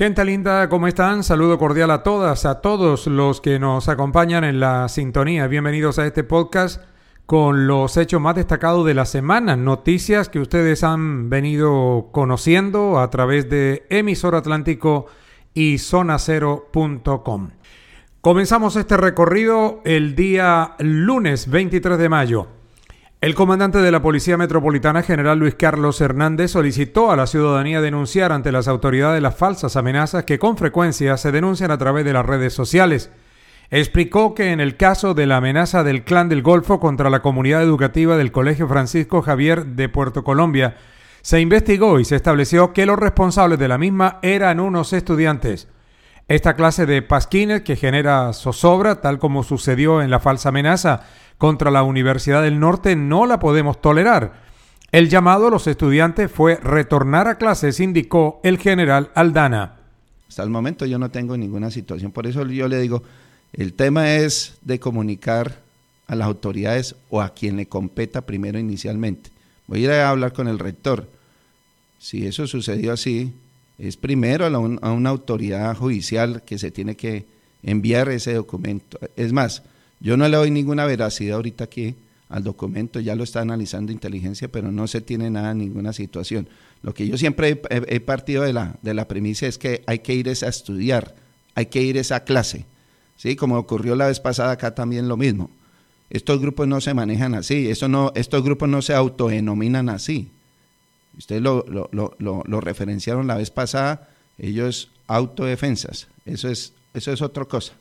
Gente linda, ¿cómo están? Saludo cordial a todas, a todos los que nos acompañan en la sintonía. Bienvenidos a este podcast con los hechos más destacados de la semana, noticias que ustedes han venido conociendo a través de Emisor Atlántico y zonacero.com. Comenzamos este recorrido el día lunes 23 de mayo. El comandante de la Policía Metropolitana, general Luis Carlos Hernández, solicitó a la ciudadanía denunciar ante las autoridades las falsas amenazas que con frecuencia se denuncian a través de las redes sociales. Explicó que en el caso de la amenaza del Clan del Golfo contra la comunidad educativa del Colegio Francisco Javier de Puerto Colombia, se investigó y se estableció que los responsables de la misma eran unos estudiantes. Esta clase de pasquines que genera zozobra, tal como sucedió en la falsa amenaza contra la Universidad del Norte, no la podemos tolerar. El llamado a los estudiantes fue retornar a clases, indicó el general Aldana. Hasta el momento yo no tengo ninguna situación, por eso yo le digo, el tema es de comunicar a las autoridades o a quien le competa primero inicialmente. Voy a ir a hablar con el rector. Si eso sucedió así, es primero a, una autoridad judicial que se tiene que enviar ese documento. Es más, yo no le doy ninguna veracidad ahorita aquí al documento, ya lo está analizando inteligencia, pero no se tiene nada, ninguna situación. Lo que yo siempre he, partido de la, de la premisa es que hay que ir a estudiar, hay que ir a esa clase. ¿sí? Como ocurrió la vez pasada acá también lo mismo. Estos grupos no se manejan así, eso no, estos grupos no se autodenominan así. Ustedes lo, lo, referenciaron la vez pasada, ellos autodefensas, eso es, eso es otra cosa.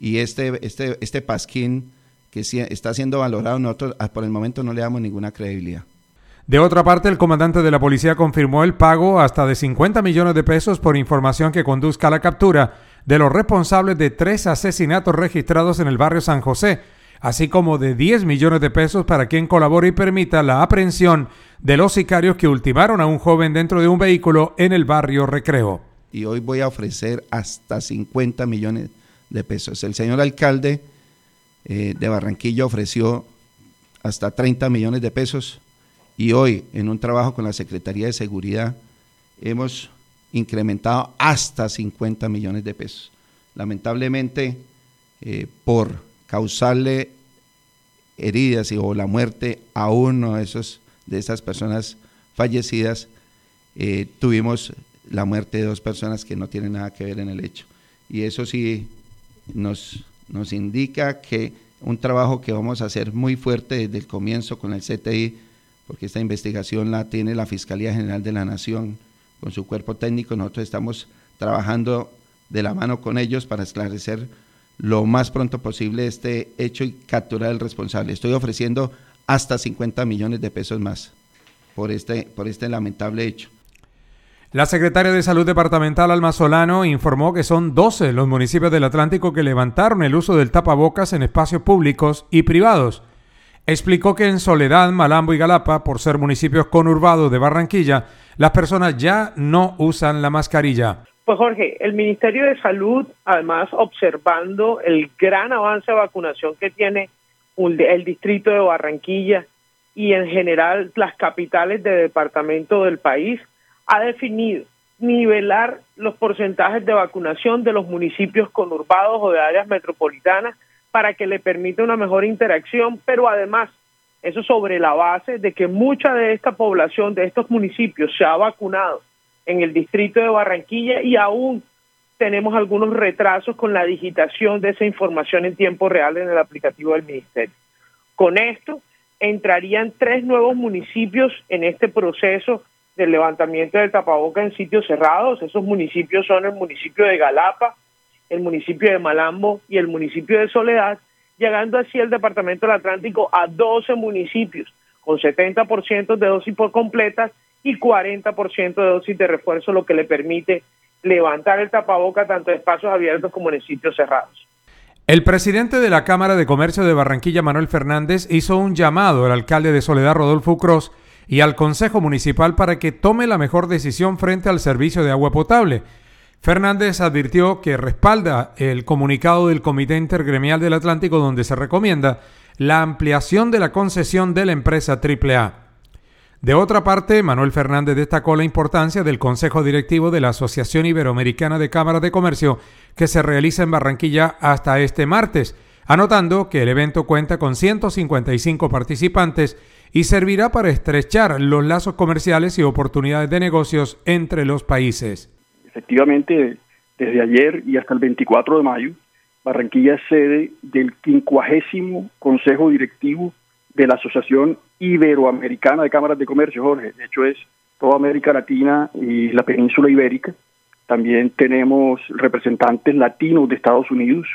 Y este, este, este pasquín que está siendo valorado, nosotros ah, por el momento no le damos ninguna credibilidad. De otra parte, el comandante de la policía confirmó el pago hasta de 50 millones de pesos por información que conduzca a la captura de los responsables de tres asesinatos registrados en el barrio San José, así como de 10 millones de pesos para quien colabore y permita la aprehensión de los sicarios que ultimaron a un joven dentro de un vehículo en el barrio Recreo. Y hoy voy a ofrecer hasta 50 millones de pesos. El señor alcalde eh, de Barranquilla ofreció hasta 30 millones de pesos y hoy en un trabajo con la Secretaría de Seguridad hemos incrementado hasta 50 millones de pesos. Lamentablemente, eh, por causarle heridas y, o la muerte a uno de, esos, de esas personas fallecidas, eh, tuvimos la muerte de dos personas que no tienen nada que ver en el hecho. Y eso sí nos, nos indica que un trabajo que vamos a hacer muy fuerte desde el comienzo con el CTI, porque esta investigación la tiene la Fiscalía General de la Nación con su cuerpo técnico, nosotros estamos trabajando de la mano con ellos para esclarecer lo más pronto posible este hecho y capturar al responsable. Estoy ofreciendo hasta 50 millones de pesos más por este, por este lamentable hecho. La secretaria de Salud Departamental Alma Solano informó que son 12 los municipios del Atlántico que levantaron el uso del tapabocas en espacios públicos y privados. Explicó que en Soledad, Malambo y Galapa, por ser municipios conurbados de Barranquilla, las personas ya no usan la mascarilla. Pues Jorge, el Ministerio de Salud, además observando el gran avance de vacunación que tiene el distrito de Barranquilla y en general las capitales de departamento del país, ha definido nivelar los porcentajes de vacunación de los municipios conurbados o de áreas metropolitanas para que le permita una mejor interacción, pero además eso sobre la base de que mucha de esta población de estos municipios se ha vacunado en el distrito de Barranquilla y aún tenemos algunos retrasos con la digitación de esa información en tiempo real en el aplicativo del ministerio. Con esto entrarían tres nuevos municipios en este proceso del levantamiento del tapaboca en sitios cerrados. Esos municipios son el municipio de Galapa, el municipio de Malambo y el municipio de Soledad, llegando así el departamento del Atlántico a 12 municipios con 70% de dosis por completas y 40% de dosis de refuerzo, lo que le permite levantar el tapaboca tanto en espacios abiertos como en sitios cerrados. El presidente de la Cámara de Comercio de Barranquilla, Manuel Fernández, hizo un llamado al alcalde de Soledad, Rodolfo Cruz, y al Consejo Municipal para que tome la mejor decisión frente al servicio de agua potable. Fernández advirtió que respalda el comunicado del Comité Intergremial del Atlántico donde se recomienda la ampliación de la concesión de la empresa AAA. De otra parte, Manuel Fernández destacó la importancia del Consejo Directivo de la Asociación Iberoamericana de Cámaras de Comercio que se realiza en Barranquilla hasta este martes, anotando que el evento cuenta con 155 participantes y servirá para estrechar los lazos comerciales y oportunidades de negocios entre los países. Efectivamente, desde ayer y hasta el 24 de mayo, Barranquilla es sede del quincuagésimo Consejo Directivo de la Asociación Iberoamericana de Cámaras de Comercio, Jorge. De hecho, es toda América Latina y la península ibérica. También tenemos representantes latinos de Estados Unidos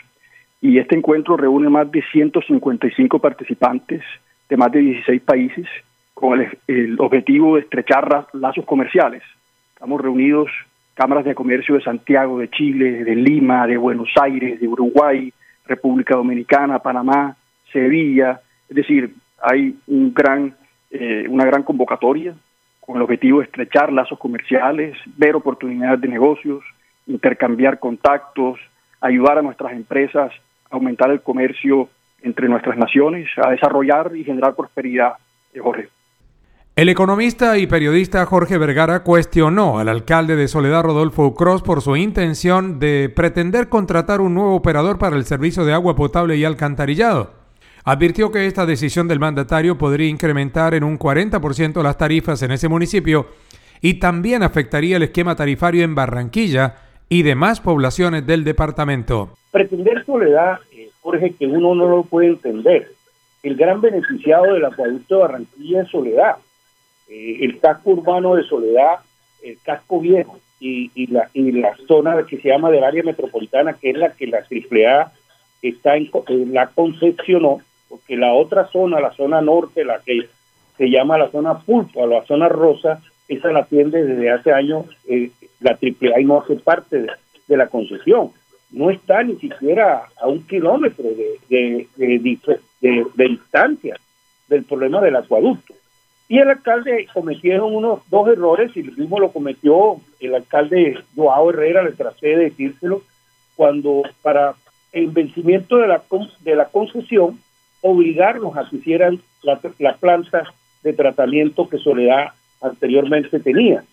y este encuentro reúne más de 155 participantes de más de 16 países con el, objetivo de estrechar lazos comerciales. Estamos reunidos cámaras de comercio de Santiago, de Chile, de Lima, de Buenos Aires, de Uruguay, República Dominicana, Panamá, Sevilla. Es decir, hay un gran, eh, una gran convocatoria con el objetivo de estrechar lazos comerciales, ver oportunidades de negocios, intercambiar contactos, ayudar a nuestras empresas a aumentar el comercio entre nuestras naciones, a desarrollar y generar prosperidad, eh, Jorge. El economista y periodista Jorge Vergara cuestionó al alcalde de Soledad Rodolfo Cross por su intención de pretender contratar un nuevo operador para el servicio de agua potable y alcantarillado. Advirtió que esta decisión del mandatario podría incrementar en un 40% las tarifas en ese municipio y también afectaría el esquema tarifario en Barranquilla y demás poblaciones del departamento. Pretender Soledad, Jorge, que uno no lo puede entender. El gran beneficiado del acueducto de Barranquilla es Soledad eh, el casco urbano de Soledad, el casco viejo y, la, y la zona que se llama del área metropolitana, que es la que la AAA está en, eh, la concepcionó, porque la otra zona, la zona norte, la que se llama la zona pulpa, la zona rosa, esa la atiende desde hace años eh, la AAA y no hace parte de, la concesión. No está ni siquiera a un kilómetro de, de, distancia del problema del acueducto. Y el alcalde cometieron unos dos errores, y el mismo lo cometió el alcalde Joao Herrera, le traté de decírselo, cuando para el vencimiento de la, de la concesión, obligarnos a que hicieran la, la planta de tratamiento que Soledad anteriormente tenía.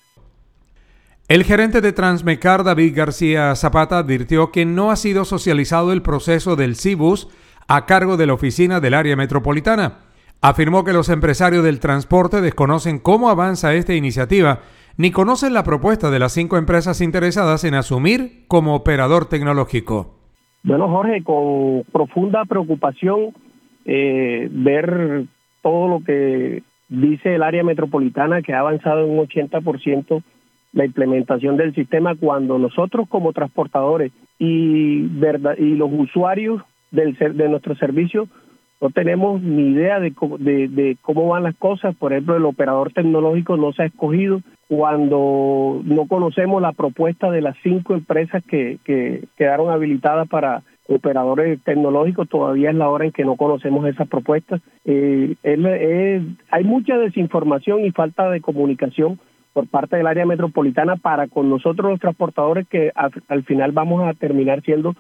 El gerente de Transmecar, David García Zapata, advirtió que no ha sido socializado el proceso del CIBUS a cargo de la oficina del área metropolitana afirmó que los empresarios del transporte desconocen cómo avanza esta iniciativa ni conocen la propuesta de las cinco empresas interesadas en asumir como operador tecnológico. Bueno, Jorge, con profunda preocupación eh, ver todo lo que dice el área metropolitana que ha avanzado un 80% la implementación del sistema cuando nosotros como transportadores y, verdad, y los usuarios del, de nuestro servicio no tenemos ni idea de, de, cómo van las cosas. Por ejemplo, el operador tecnológico no se ha escogido cuando no conocemos la propuesta de las cinco empresas que, que quedaron habilitadas para operadores tecnológicos. Todavía es la hora en que no conocemos esas propuestas. Eh, hay mucha desinformación y falta de comunicación por parte del área metropolitana para con nosotros los transportadores que al final vamos a terminar siendo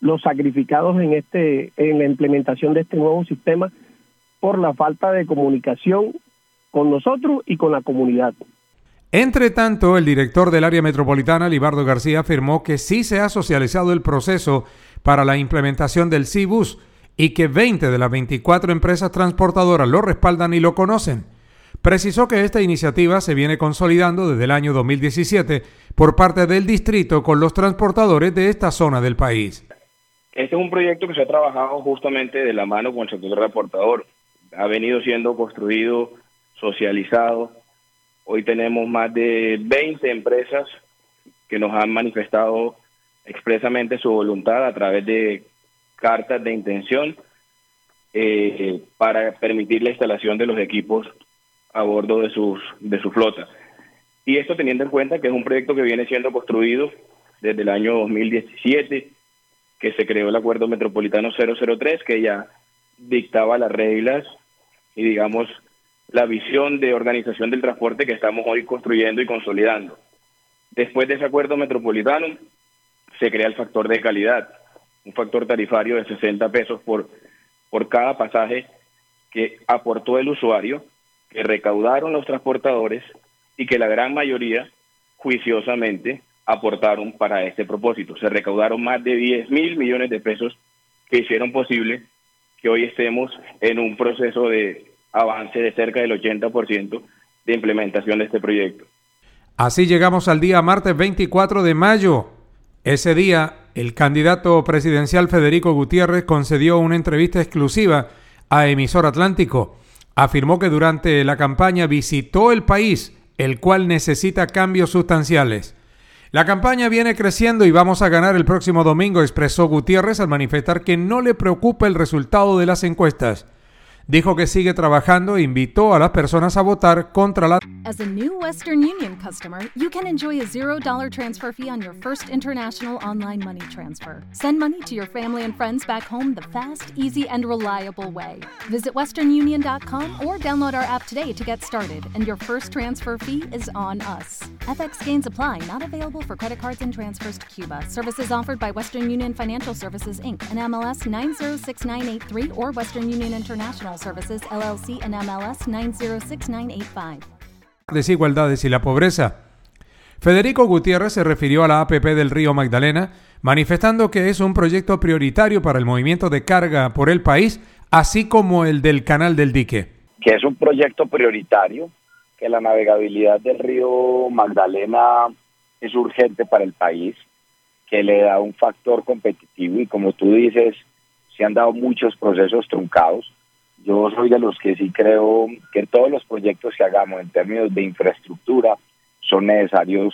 los sacrificados en este en la implementación de este nuevo sistema por la falta de comunicación con nosotros y con la comunidad. Entre tanto, el director del área metropolitana, Libardo García, afirmó que sí se ha socializado el proceso para la implementación del CIBUS y que 20 de las 24 empresas transportadoras lo respaldan y lo conocen. Precisó que esta iniciativa se viene consolidando desde el año 2017 por parte del distrito con los transportadores de esta zona del país. Este es un proyecto que se ha trabajado justamente de la mano con el sector transportador. Ha venido siendo construido, socializado. Hoy tenemos más de 20 empresas que nos han manifestado expresamente su voluntad a través de cartas de intención eh, para permitir la instalación de los equipos a bordo de sus de su flota. Y esto teniendo en cuenta que es un proyecto que viene siendo construido desde el año 2017, que se creó el Acuerdo Metropolitano 003, que ya dictaba las reglas y, digamos, la visión de organización del transporte que estamos hoy construyendo y consolidando. Después de ese acuerdo metropolitano, se crea el factor de calidad, un factor tarifario de 60 pesos por, por cada pasaje que aportó el usuario, que recaudaron los transportadores y que la gran mayoría juiciosamente aportaron para este propósito. Se recaudaron más de 10 mil millones de pesos que hicieron posible que hoy estemos en un proceso de avance de cerca del 80% de implementación de este proyecto. Así llegamos al día martes 24 de mayo. Ese día, el candidato presidencial Federico Gutiérrez concedió una entrevista exclusiva a Emisor Atlántico. Afirmó que durante la campaña visitó el país, el cual necesita cambios sustanciales. La campaña viene creciendo y vamos a ganar el próximo domingo, expresó Gutiérrez al manifestar que no le preocupa el resultado de las encuestas. Dijo que sigue trabajando e invitó a las personas a votar contra la... As a new Western Union customer, you can enjoy a $0 transfer fee on your first international online money transfer. Send money to your family and friends back home the fast, easy, and reliable way. Visit westernunion.com or download our app today to get started, and your first transfer fee is on us. FX gains apply, not available for credit cards and transfers to Cuba. Services offered by Western Union Financial Services Inc. and MLS 906983 or Western Union International Services LLC and MLS 906985. Desigualdades y la pobreza. Federico Gutiérrez se refirió a la APP del Río Magdalena, manifestando que es un proyecto prioritario para el movimiento de carga por el país, así como el del Canal del Dique. Que es un proyecto prioritario, que la navegabilidad del río Magdalena es urgente para el país, que le da un factor competitivo y como tú dices, se han dado muchos procesos truncados yo soy de los que sí creo que todos los proyectos que hagamos en términos de infraestructura son necesarios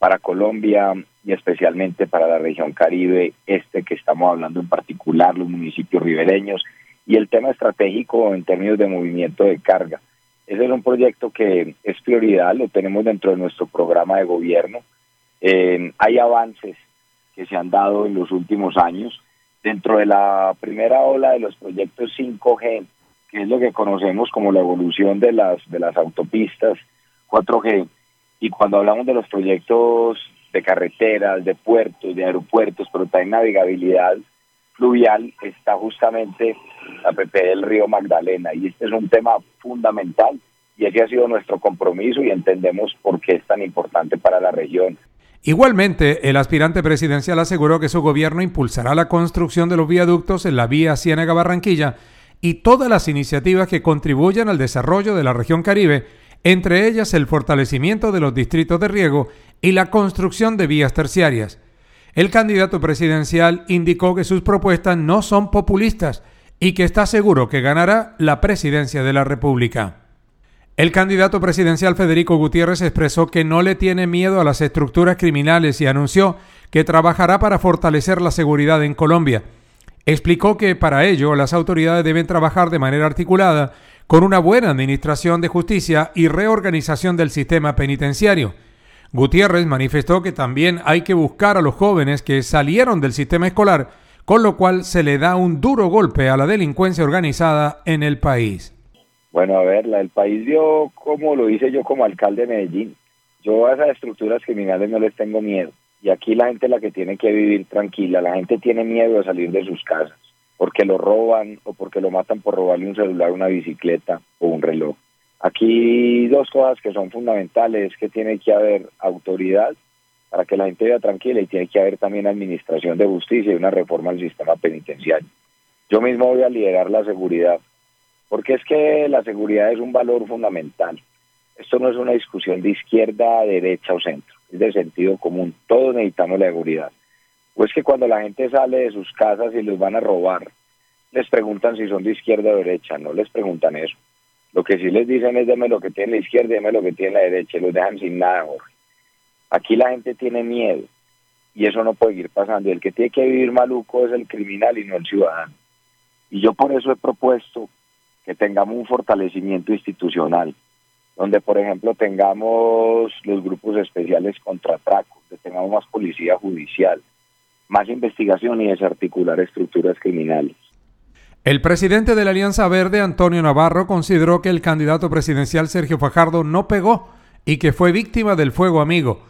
para Colombia y especialmente para la región Caribe, este que estamos hablando en particular, los municipios ribereños, y el tema estratégico en términos de movimiento de carga. Ese es un proyecto que es prioridad, lo tenemos dentro de nuestro programa de gobierno. Eh, hay avances que se han dado en los últimos años. Dentro de la primera ola de los proyectos 5G, es lo que conocemos como la evolución de las, de las autopistas 4G. Y cuando hablamos de los proyectos de carreteras, de puertos, de aeropuertos, pero también navegabilidad fluvial, está justamente la PP del río Magdalena. Y este es un tema fundamental y ese ha sido nuestro compromiso y entendemos por qué es tan importante para la región. Igualmente, el aspirante presidencial aseguró que su gobierno impulsará la construcción de los viaductos en la vía Ciénaga-Barranquilla y todas las iniciativas que contribuyan al desarrollo de la región Caribe, entre ellas el fortalecimiento de los distritos de riego y la construcción de vías terciarias. El candidato presidencial indicó que sus propuestas no son populistas y que está seguro que ganará la presidencia de la República. El candidato presidencial Federico Gutiérrez expresó que no le tiene miedo a las estructuras criminales y anunció que trabajará para fortalecer la seguridad en Colombia. Explicó que para ello las autoridades deben trabajar de manera articulada con una buena administración de justicia y reorganización del sistema penitenciario. Gutiérrez manifestó que también hay que buscar a los jóvenes que salieron del sistema escolar, con lo cual se le da un duro golpe a la delincuencia organizada en el país. Bueno, a ver, del país yo, como lo hice yo como alcalde de Medellín, yo a esas estructuras criminales no les tengo miedo. Y aquí la gente la que tiene que vivir tranquila. La gente tiene miedo de salir de sus casas porque lo roban o porque lo matan por robarle un celular, una bicicleta o un reloj. Aquí dos cosas que son fundamentales, es que tiene que haber autoridad para que la gente viva tranquila y tiene que haber también administración de justicia y una reforma al sistema penitenciario. Yo mismo voy a liderar la seguridad, porque es que la seguridad es un valor fundamental. Esto no es una discusión de izquierda, derecha o centro es de sentido común. Todos necesitamos la seguridad. Pues que cuando la gente sale de sus casas y los van a robar, les preguntan si son de izquierda o derecha, no les preguntan eso. Lo que sí les dicen es deme lo que tiene la izquierda, deme lo que tiene la derecha, y los dejan sin nada, Jorge. Aquí la gente tiene miedo y eso no puede ir pasando. El que tiene que vivir maluco es el criminal y no el ciudadano. Y yo por eso he propuesto que tengamos un fortalecimiento institucional, donde por ejemplo tengamos los grupos especiales contra atracos, que tengamos más policía judicial, más investigación y desarticular estructuras criminales. El presidente de la Alianza Verde, Antonio Navarro, consideró que el candidato presidencial Sergio Fajardo no pegó y que fue víctima del fuego amigo.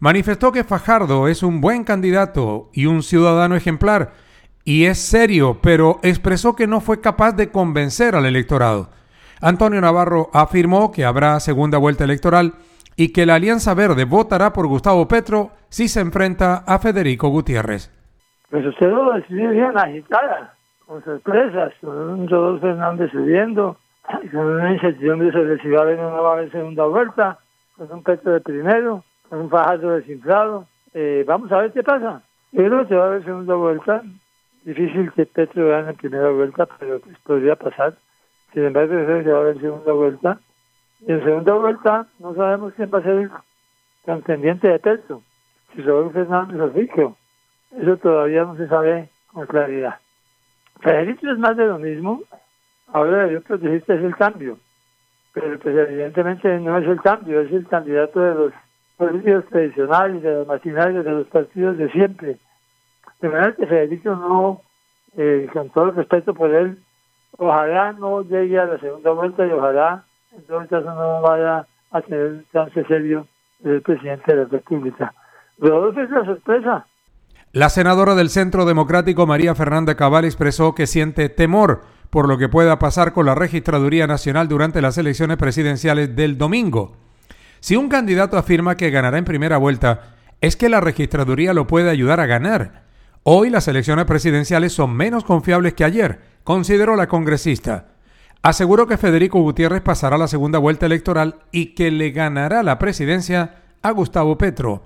Manifestó que Fajardo es un buen candidato y un ciudadano ejemplar, y es serio, pero expresó que no fue capaz de convencer al electorado. Antonio Navarro afirmó que habrá segunda vuelta electoral y que la Alianza Verde votará por Gustavo Petro si se enfrenta a Federico Gutiérrez. Pues usted lo decidió bien agitada con sorpresas, con un Rodolfo Fernández subiendo, con una incertidumbre sobre si va a haber o no va a haber segunda vuelta, con un Petro de primero, con un Fajardo desinflado. Eh, vamos a ver qué pasa. Yo creo que va a haber segunda vuelta. Difícil que Petro gane en primera vuelta, pero pues podría pasar. Sin embargo, creo que va a haber segunda vuelta. Y en segunda vuelta no sabemos quién va a ser el contendiente de Petro. Si Rodolfo Fernández o. Eso todavía no se sabe con claridad. Federico es más de lo mismo. Ahora yo que este es el cambio. Pero pues evidentemente no es el cambio, es el candidato de los políticos tradicionales, de los maquinarios, de los partidos de siempre. De manera que Federico no, eh, con todo el respeto por él, ojalá no llegue a la segunda vuelta y ojalá en todo caso no vaya a tener un chance serio del presidente de la República. Rodolfo es la sorpresa. La senadora del Centro Democrático María Fernanda Cabal expresó que siente temor por lo que pueda pasar con la Registraduría Nacional durante las elecciones presidenciales del domingo. Si un candidato afirma que ganará en primera vuelta, es que la Registraduría lo puede ayudar a ganar. Hoy las elecciones presidenciales son menos confiables que ayer, consideró la congresista. Aseguró que Federico Gutiérrez pasará la segunda vuelta electoral y que le ganará la presidencia a Gustavo Petro.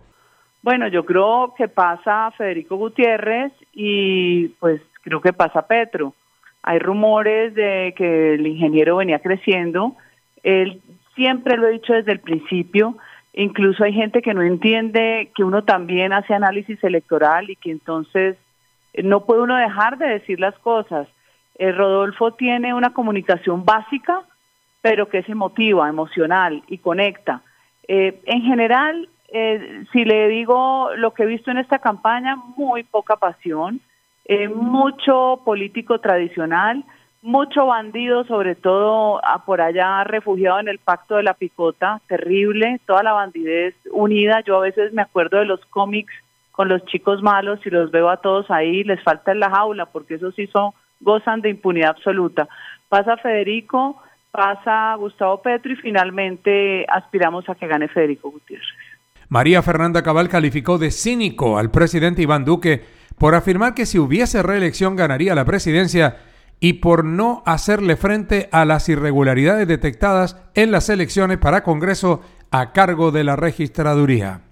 Bueno, yo creo que pasa Federico Gutiérrez y pues creo que pasa Petro. Hay rumores de que el ingeniero venía creciendo. Él siempre lo he dicho desde el principio. Incluso hay gente que no entiende que uno también hace análisis electoral y que entonces no puede uno dejar de decir las cosas. Eh, Rodolfo tiene una comunicación básica, pero que es emotiva, emocional y conecta. Eh, en general, eh, si le digo lo que he visto en esta campaña, muy poca pasión, eh, mucho político tradicional, mucho bandido, sobre todo por allá refugiado en el pacto de la picota, terrible, toda la bandidez unida. Yo a veces me acuerdo de los cómics con los chicos malos y los veo a todos ahí, les falta en la jaula, porque esos sí son, gozan de impunidad absoluta. Pasa Federico, pasa Gustavo Petro y finalmente aspiramos a que gane Federico Gutiérrez. María Fernanda Cabal calificó de cínico al presidente Iván Duque por afirmar que si hubiese reelección ganaría la presidencia y por no hacerle frente a las irregularidades detectadas en las elecciones para Congreso a cargo de la registraduría.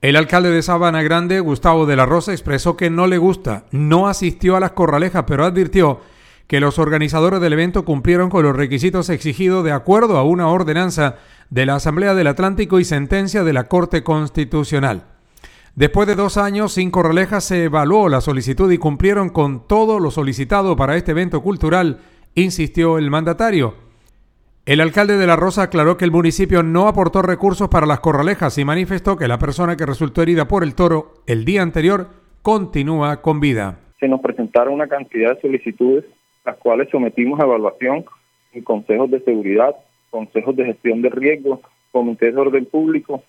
El alcalde de Sabana Grande, Gustavo de la Rosa, expresó que no le gusta, no asistió a las corralejas, pero advirtió que los organizadores del evento cumplieron con los requisitos exigidos de acuerdo a una ordenanza de la Asamblea del Atlántico y sentencia de la Corte Constitucional. Después de dos años sin corralejas se evaluó la solicitud y cumplieron con todo lo solicitado para este evento cultural, insistió el mandatario. El alcalde de La Rosa aclaró que el municipio no aportó recursos para las corralejas y manifestó que la persona que resultó herida por el toro el día anterior continúa con vida. Se nos presentaron una cantidad de solicitudes las cuales sometimos a evaluación en consejos de seguridad, consejos de gestión de riesgo, comités de orden público,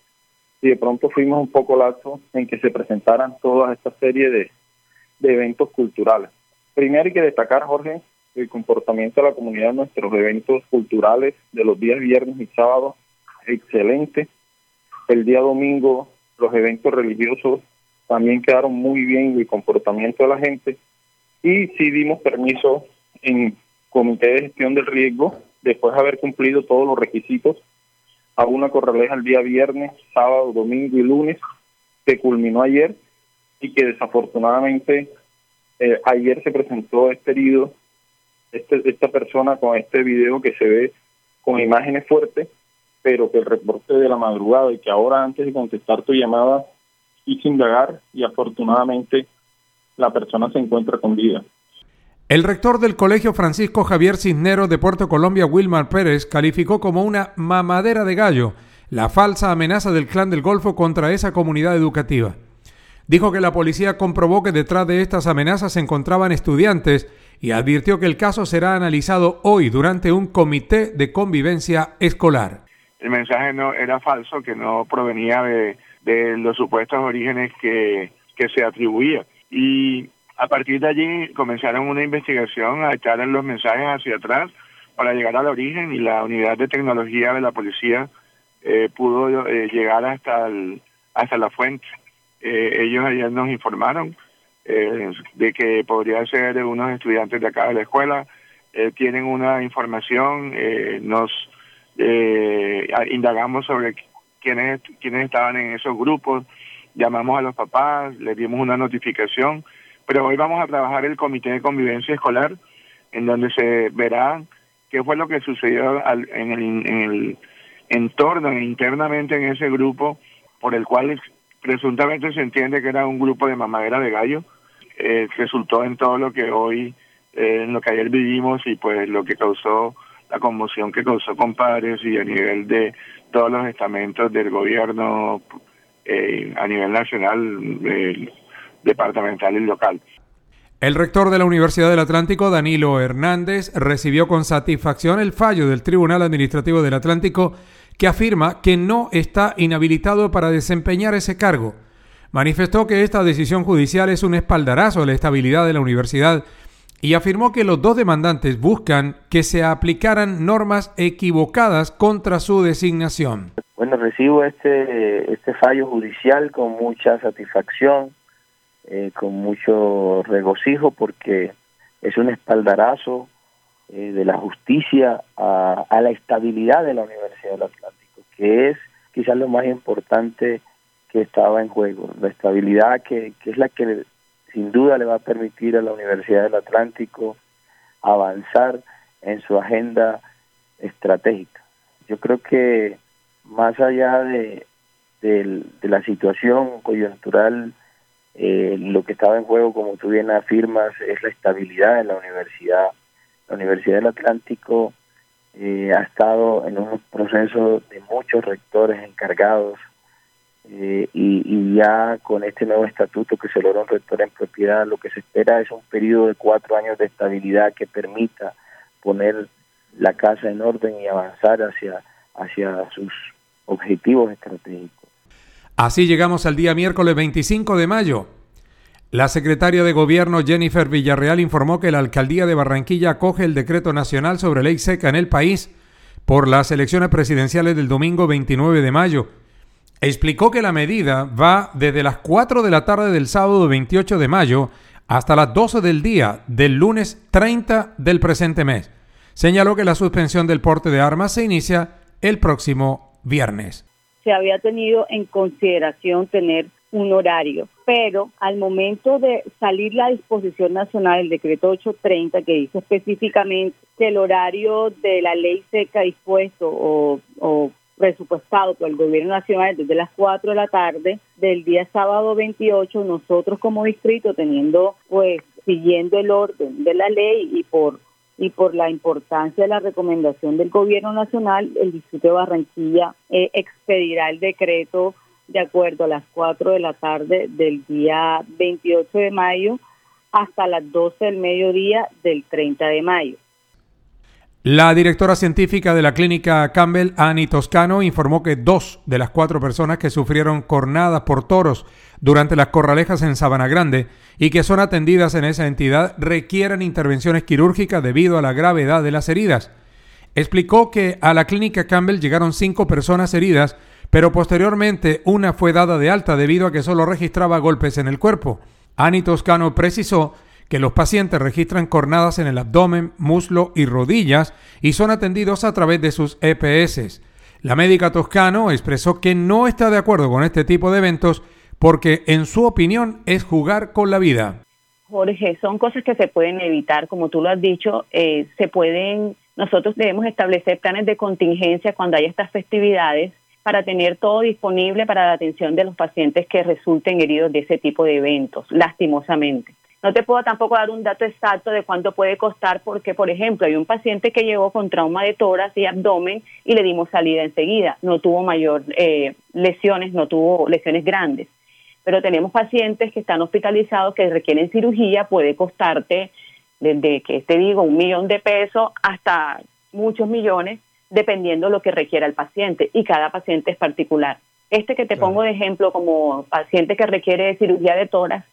y de pronto fuimos un poco laxos en que se presentaran toda esta serie de, de eventos culturales. Primero hay que destacar, Jorge, el comportamiento de la comunidad en nuestros eventos culturales de los días viernes y sábados, excelente. El día domingo los eventos religiosos también quedaron muy bien el comportamiento de la gente y sí dimos permiso en comité de gestión del riesgo, después de haber cumplido todos los requisitos, a una corraleja el día viernes, sábado, domingo y lunes, que culminó ayer y que desafortunadamente eh, ayer se presentó este herido, este, esta persona con este video que se ve con imágenes fuertes, pero que el reporte de la madrugada y que ahora antes de contestar tu llamada quise indagar y afortunadamente la persona se encuentra con vida. El rector del Colegio Francisco Javier Cisneros de Puerto Colombia, Wilmar Pérez, calificó como una mamadera de gallo la falsa amenaza del Clan del Golfo contra esa comunidad educativa. Dijo que la policía comprobó que detrás de estas amenazas se encontraban estudiantes y advirtió que el caso será analizado hoy durante un comité de convivencia escolar. El mensaje no era falso, que no provenía de, los supuestos orígenes que, que se atribuía. Y a partir de allí comenzaron una investigación a echar los mensajes hacia atrás para llegar al origen y la unidad de tecnología de la policía eh, pudo eh, llegar hasta, el, hasta la fuente. Eh, ellos ayer nos informaron de que podría ser unos estudiantes de acá de la escuela. tienen una información, nos indagamos sobre quiénes, quiénes estaban en esos grupos, llamamos a los papás, les dimos una notificación, pero hoy vamos a trabajar el comité de convivencia escolar, en donde se verá qué fue lo que sucedió en el entorno internamente en ese grupo por el cual presuntamente se entiende que era un grupo de mamadera de gallo, eh, resultó en todo lo que hoy, eh, en lo que ayer vivimos y pues lo que causó la conmoción que causó con padres y a nivel de todos los estamentos del gobierno eh, a nivel nacional, departamental y local. El rector de la Universidad del Atlántico, Danilo Hernández, recibió con satisfacción el fallo del Tribunal Administrativo del Atlántico que afirma que no está inhabilitado para desempeñar ese cargo. Manifestó que esta decisión judicial es un espaldarazo a la estabilidad de la universidad y afirmó que los dos demandantes buscan que se aplicaran normas equivocadas contra su designación. Bueno, recibo este, este fallo judicial con mucha satisfacción, eh, con mucho regocijo, porque es un espaldarazo eh, de la justicia a, la estabilidad de la Universidad del Atlántico, que es quizás lo más importante que estaba en juego, la estabilidad que, que es la que sin duda le va a permitir a la Universidad del Atlántico avanzar en su agenda estratégica. Yo creo que más allá de, de, la situación coyuntural, eh, lo que estaba en juego, como tú bien afirmas, es la estabilidad de la universidad la Universidad del Atlántico eh, ha estado en un proceso de muchos rectores encargados eh, y, ya con este nuevo estatuto que se logra un rector en propiedad, lo que se espera es un periodo de cuatro años de estabilidad que permita poner la casa en orden y avanzar hacia, hacia sus objetivos estratégicos. Así llegamos al día miércoles 25 de mayo. La secretaria de Gobierno Jennifer Villarreal informó que la alcaldía de Barranquilla acoge el decreto nacional sobre ley seca en el país por las elecciones presidenciales del domingo 29 de mayo. Explicó que la medida va desde las 4 de la tarde del sábado 28 de mayo hasta las 12 del día del lunes 30 del presente mes. Señaló que la suspensión del porte de armas se inicia el próximo viernes. Se había tenido en consideración tener un horario, pero al momento de salir la disposición nacional, el decreto 830, que dice específicamente que el horario de la ley seca dispuesto o, o presupuestado por el gobierno nacional desde las 4 de la tarde del día sábado 28, nosotros como distrito teniendo pues siguiendo el orden de la ley y por y por la importancia de la recomendación del gobierno nacional, el distrito de Barranquilla eh, expedirá el decreto de acuerdo a las 4 de la tarde del día 28 de mayo hasta las 12 del mediodía del 30 de mayo. La directora científica de la clínica Campbell, Annie Toscano, informó que dos de las cuatro personas que sufrieron cornadas por toros durante las corralejas en Sabana Grande y que son atendidas en esa entidad requieren intervenciones quirúrgicas debido a la gravedad de las heridas. Explicó que a la clínica Campbell llegaron cinco personas heridas pero posteriormente una fue dada de alta debido a que solo registraba golpes en el cuerpo. Ani Toscano precisó que los pacientes registran cornadas en el abdomen, muslo y rodillas y son atendidos a través de sus EPS. La médica Toscano expresó que no está de acuerdo con este tipo de eventos porque en su opinión es jugar con la vida. Jorge, son cosas que se pueden evitar, como tú lo has dicho, eh, se pueden, nosotros debemos establecer planes de contingencia cuando haya estas festividades para tener todo disponible para la atención de los pacientes que resulten heridos de ese tipo de eventos, lastimosamente. No te puedo tampoco dar un dato exacto de cuánto puede costar porque, por ejemplo, hay un paciente que llegó con trauma de tórax y abdomen y le dimos salida enseguida. No tuvo mayor eh, lesiones, no tuvo lesiones grandes. Pero tenemos pacientes que están hospitalizados que requieren cirugía, puede costarte desde, que te digo, un millón de pesos hasta muchos millones, dependiendo lo que requiera el paciente. Y cada paciente es particular. Este que te pongo de ejemplo como paciente que requiere cirugía de tórax,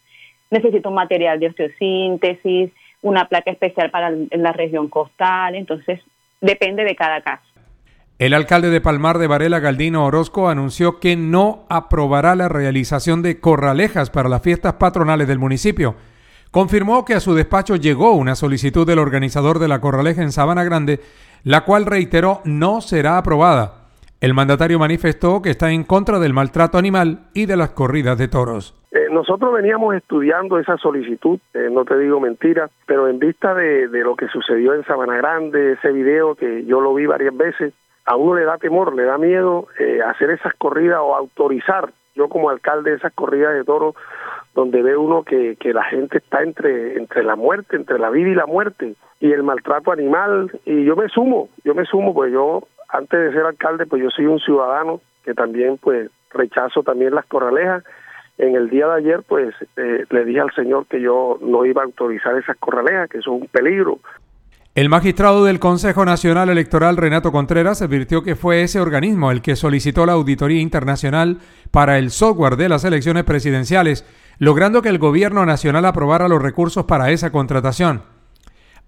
necesito un material de osteosíntesis, una placa especial para la región costal, entonces depende de cada caso. El alcalde de Palmar de Varela, Galdino Orozco, anunció que no aprobará la realización de corralejas para las fiestas patronales del municipio. Confirmó que a su despacho llegó una solicitud del organizador de la corraleja en Sabana Grande, la cual reiteró no será aprobada. El mandatario manifestó que está en contra del maltrato animal y de las corridas de toros. Eh, nosotros veníamos estudiando esa solicitud, eh, no te digo mentira, pero en vista de, lo que sucedió en Sabana Grande, ese video que yo lo vi varias veces, a uno le da temor, le da miedo eh, hacer esas corridas o autorizar, yo como alcalde, esas corridas de toros donde ve uno que, la gente está entre la muerte, entre la vida y la muerte, y el maltrato animal, y yo me sumo, yo me sumo, pues yo antes de ser alcalde, pues yo soy un ciudadano que también pues rechazo también las corralejas. En el día de ayer, pues eh, le dije al señor que yo no iba a autorizar esas corralejas, que son un peligro. El magistrado del Consejo Nacional Electoral, Renato Contreras, advirtió que fue ese organismo el que solicitó la auditoría internacional para el software de las elecciones presidenciales, logrando que el gobierno nacional aprobara los recursos para esa contratación.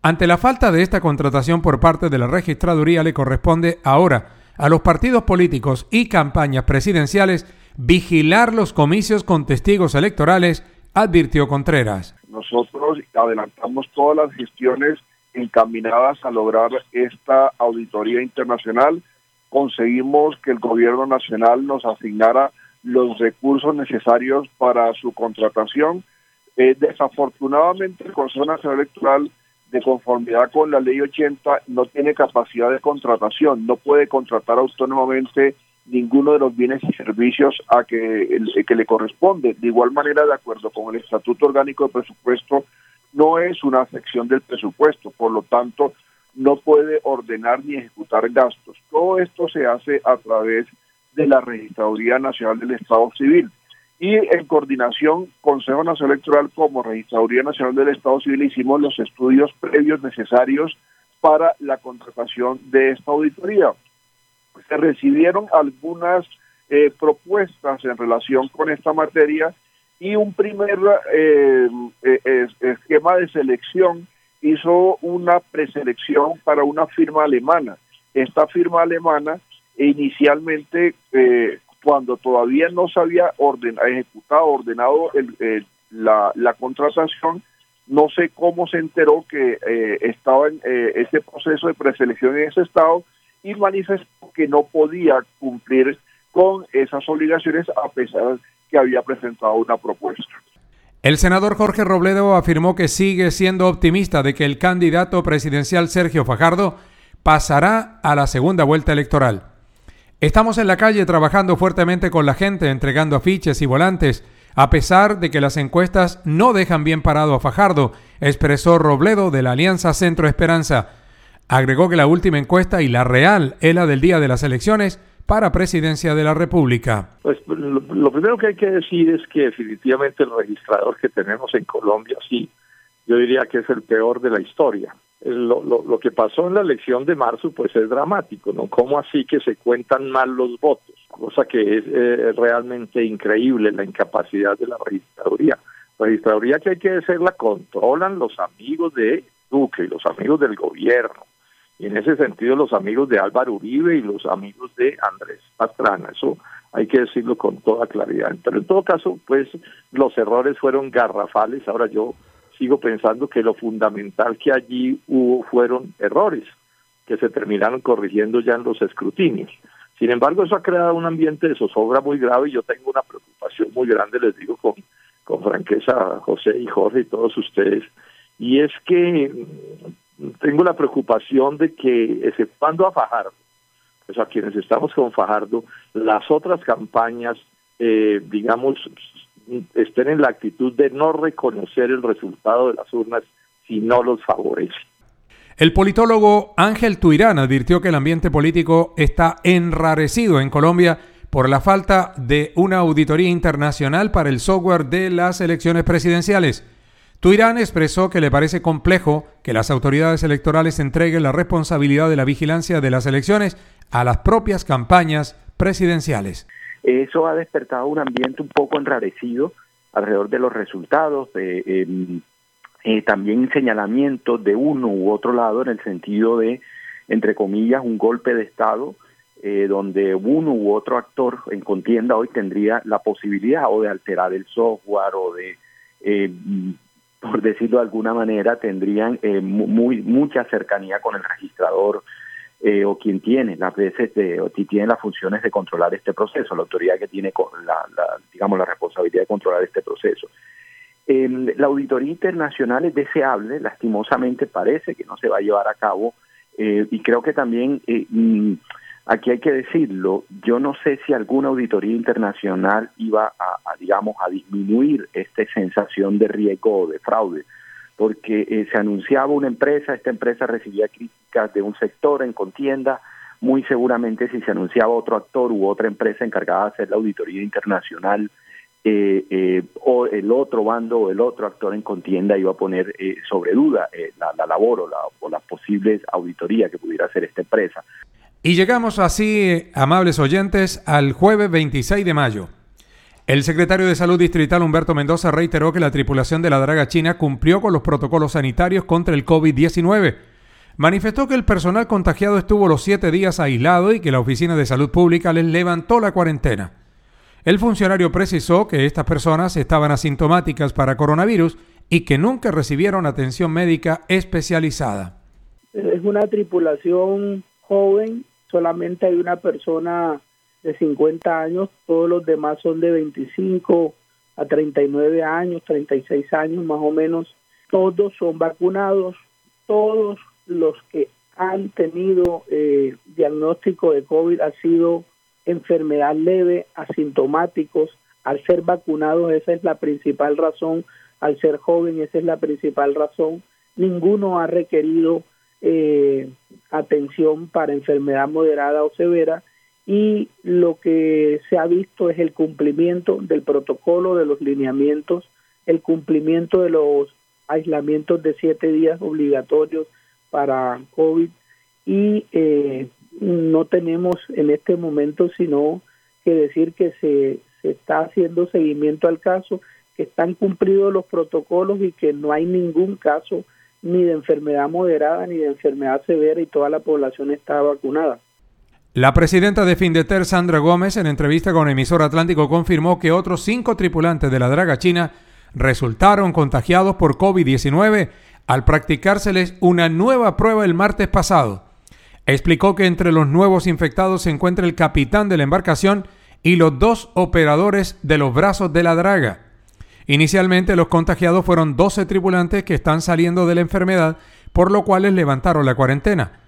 Ante la falta de esta contratación por parte de la registraduría le corresponde ahora a los partidos políticos y campañas presidenciales vigilar los comicios con testigos electorales, advirtió Contreras. Nosotros adelantamos todas las gestiones encaminadas a lograr esta auditoría internacional. Conseguimos que el gobierno nacional nos asignara los recursos necesarios para su contratación. Eh, desafortunadamente, el Consejo Nacional Electoral de conformidad con la ley 80 no tiene capacidad de contratación, no puede contratar autónomamente ninguno de los bienes y servicios a que, que le corresponde. De igual manera, de acuerdo con el Estatuto Orgánico de Presupuesto, no es una sección del presupuesto, por lo tanto, no puede ordenar ni ejecutar gastos. Todo esto se hace a través de la Registraduría Nacional del Estado Civil y en coordinación Consejo Nacional Electoral como Registraduría Nacional del Estado Civil hicimos los estudios previos necesarios para la contratación de esta auditoría. Se recibieron algunas eh, propuestas en relación con esta materia y un primer eh, eh, esquema de selección hizo una preselección para una firma alemana. Esta firma alemana inicialmente cuando todavía no se había ejecutado, ordenado la, contratación, no sé cómo se enteró que eh, estaba en eh, ese proceso de preselección en ese estado y manifestó que no podía cumplir con esas obligaciones a pesar que había presentado una propuesta. El senador Jorge Robledo afirmó que sigue siendo optimista de que el candidato presidencial Sergio Fajardo pasará a la segunda vuelta electoral. Estamos en la calle trabajando fuertemente con la gente, entregando afiches y volantes, a pesar de que las encuestas no dejan bien parado a Fajardo, expresó Robledo de la Alianza Centro Esperanza. Agregó que la última encuesta y la real es la del día de las elecciones para presidencia de la República. Pues lo primero que hay que decir es que definitivamente el registrador que tenemos en Colombia, sí, yo diría que es el peor de la historia lo, lo, lo, que pasó en la elección de marzo pues es dramático, ¿no? ¿Cómo así que se cuentan mal los votos? Cosa que es eh, realmente increíble la incapacidad de la registraduría. Registraduría que hay que la controlan los amigos de Duque y los amigos del gobierno. Y en ese sentido los amigos de Álvaro Uribe y los amigos de Andrés Pastrana. Eso hay que decirlo con toda claridad. Pero en todo caso, pues los errores fueron garrafales. Ahora yo sigo pensando que lo fundamental que allí hubo fueron errores que se terminaron corrigiendo ya en los escrutinios. Sin embargo, eso ha creado un ambiente de zozobra muy grave y yo tengo una preocupación muy grande, les digo con, con franqueza José y Jorge y todos ustedes, y es que mm, tengo la preocupación de que, exceptuando a Fajardo, pues a quienes estamos con Fajardo, las otras campañas, eh, digamos, estén en la actitud de no reconocer el resultado de las urnas si no los favorece. El politólogo Ángel Tuirán advirtió que el ambiente político está enrarecido en Colombia por la falta de una auditoría internacional para el software de las elecciones presidenciales. Tuirán expresó que le parece complejo que las autoridades electorales entreguen la responsabilidad de la vigilancia de las elecciones a las propias campañas presidenciales. Eso ha despertado un ambiente un poco enrarecido alrededor de los resultados, eh, también señalamientos de uno u otro lado en el sentido de, entre comillas, un golpe de Estado eh, donde uno u otro actor en contienda hoy tendría la posibilidad o de alterar el software o de, eh, por decirlo de alguna manera, tendrían eh, muy mucha cercanía con el registrador o quien tiene las veces de, o tiene las funciones de controlar este proceso, la autoridad que tiene la, digamos la responsabilidad de controlar este proceso. la auditoría internacional es deseable, lastimosamente parece que no se va a llevar a cabo y creo que también mm, Aquí hay que decirlo, yo no sé si alguna auditoría internacional iba a, digamos, a disminuir esta sensación de riesgo o de fraude, porque eh, se anunciaba una empresa, esta empresa recibía críticas de un sector en contienda, muy seguramente si se anunciaba otro actor u otra empresa encargada de hacer la auditoría internacional, eh, eh, o el otro bando o el otro actor en contienda iba a poner sobre duda la, labor o la, o la posible auditoría que pudiera hacer esta empresa. Y llegamos así, amables oyentes, al jueves 26 de mayo. El secretario de Salud Distrital Humberto Mendoza reiteró que la tripulación de la draga china cumplió con los protocolos sanitarios contra el COVID-19. Manifestó que el personal contagiado estuvo los siete días aislado y que la Oficina de Salud Pública les levantó la cuarentena. El funcionario precisó que estas personas estaban asintomáticas para coronavirus y que nunca recibieron atención médica especializada. Es una tripulación joven solamente hay una persona de 50 años, todos los demás son de 25 a 39 años, 36 años más o menos, todos son vacunados, todos los que han tenido eh, diagnóstico de COVID ha sido enfermedad leve, asintomáticos, al ser vacunados esa es la principal razón, al ser joven esa es la principal razón, ninguno ha requerido eh, atención para enfermedad moderada o severa y lo que se ha visto es el cumplimiento del protocolo, de los lineamientos, el cumplimiento de los aislamientos de siete días obligatorios para COVID y eh, no tenemos en este momento sino que decir que se, se está haciendo seguimiento al caso, que están cumplidos los protocolos y que no hay ningún caso ni de enfermedad moderada ni de enfermedad severa y toda la población está vacunada. La presidenta de Findeter, Sandra Gómez, en entrevista con emisor Atlántico, confirmó que otros cinco tripulantes de la draga china resultaron contagiados por COVID-19 al practicárseles una nueva prueba el martes pasado. Explicó que entre los nuevos infectados se encuentra el capitán de la embarcación y los dos operadores de los brazos de la draga. Inicialmente los contagiados fueron 12 tripulantes que están saliendo de la enfermedad, por lo cual les levantaron la cuarentena.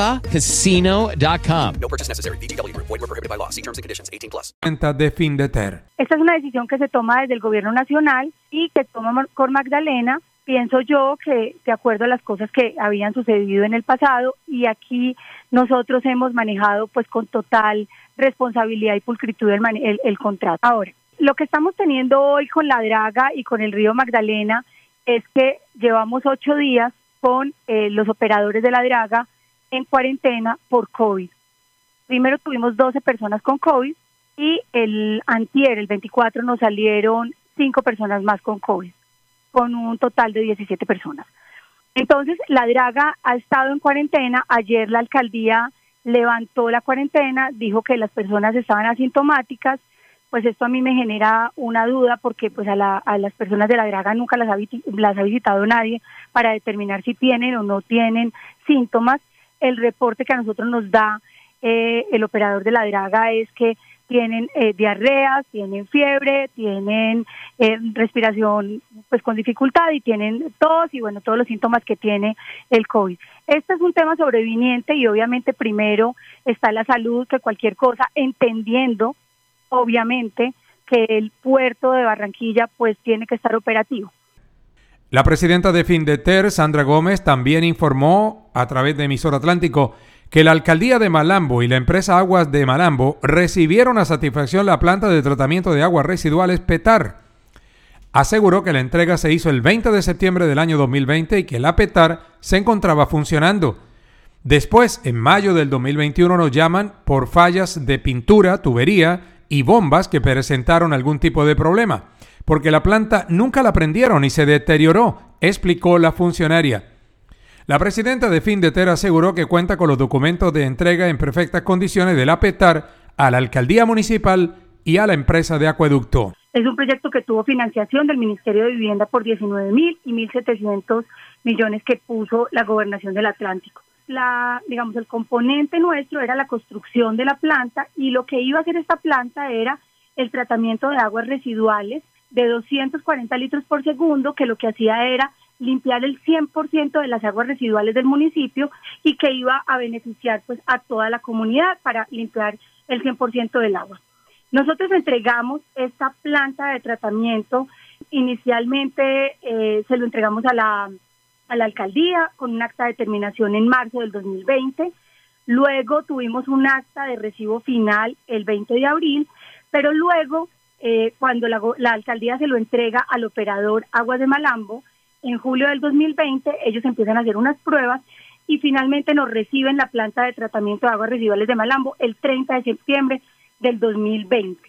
ChumbaCasino.com. No purchase necessary. BGW. Void were prohibited by law. See terms and conditions. 18 plus. De Findeter. Esta es una decisión que se toma desde el gobierno nacional y que toma con Magdalena. Pienso yo que de acuerdo a las cosas que habían sucedido en el pasado y aquí nosotros hemos manejado pues con total responsabilidad y pulcritud el, el, el contrato. Ahora, lo que estamos teniendo hoy con la Draga y con el río Magdalena es que llevamos ocho días con eh, los operadores de la Draga en cuarentena por COVID. Primero tuvimos 12 personas con COVID y el antier, el 24, nos salieron cinco personas más con COVID, con un total de 17 personas. Entonces, la Draga ha estado en cuarentena. Ayer la alcaldía levantó la cuarentena, dijo que las personas estaban asintomáticas pues esto a mí me genera una duda porque pues a, las personas de la draga nunca las ha, las ha visitado nadie para determinar si tienen o no tienen síntomas. El reporte que a nosotros nos da eh, el operador de la draga es que tienen eh, diarreas, tienen fiebre, tienen eh, respiración pues con dificultad y tienen tos y bueno, todos los síntomas que tiene el COVID. Este es un tema sobreviniente y obviamente primero está la salud que cualquier cosa, entendiendo obviamente que el puerto de Barranquilla pues tiene que estar operativo. La presidenta de Findeter, Sandra Gómez, también informó a través de emisor Atlántico que la alcaldía de Malambo y la empresa Aguas de Malambo recibieron a satisfacción la planta de tratamiento de aguas residuales PETAR. Aseguró que la entrega se hizo el 20 de septiembre del año 2020 y que la PETAR se encontraba funcionando. Después, en mayo del 2021, nos llaman por fallas de pintura, tubería y bombas que presentaron algún tipo de problema, porque la planta nunca la prendieron y se deterioró, explicó la funcionaria. La presidenta de Findeter aseguró que cuenta con los documentos de entrega en perfectas condiciones del APETAR a la alcaldía municipal y a la empresa de acueducto. Es un proyecto que tuvo financiación del Ministerio de Vivienda por 19 mil y 1.700 millones que puso la gobernación del Atlántico. La, digamos, el componente nuestro era la construcción de la planta y lo que iba a hacer esta planta era el tratamiento de aguas residuales de 240 litros por segundo, que lo que hacía era limpiar el 100% de las aguas residuales del municipio y que iba a beneficiar pues a toda la comunidad para limpiar el 100% del agua. Nosotros entregamos esta planta de tratamiento, inicialmente eh, se lo entregamos a la, a la alcaldía con un acta de terminación en marzo del 2020, luego tuvimos un acta de recibo final el 20 de abril, pero luego eh, cuando la, alcaldía se lo entrega al operador Aguas de Malambo, en julio del 2020 ellos empiezan a hacer unas pruebas y finalmente nos reciben la planta de tratamiento de aguas residuales de Malambo el 30 de septiembre del 2020.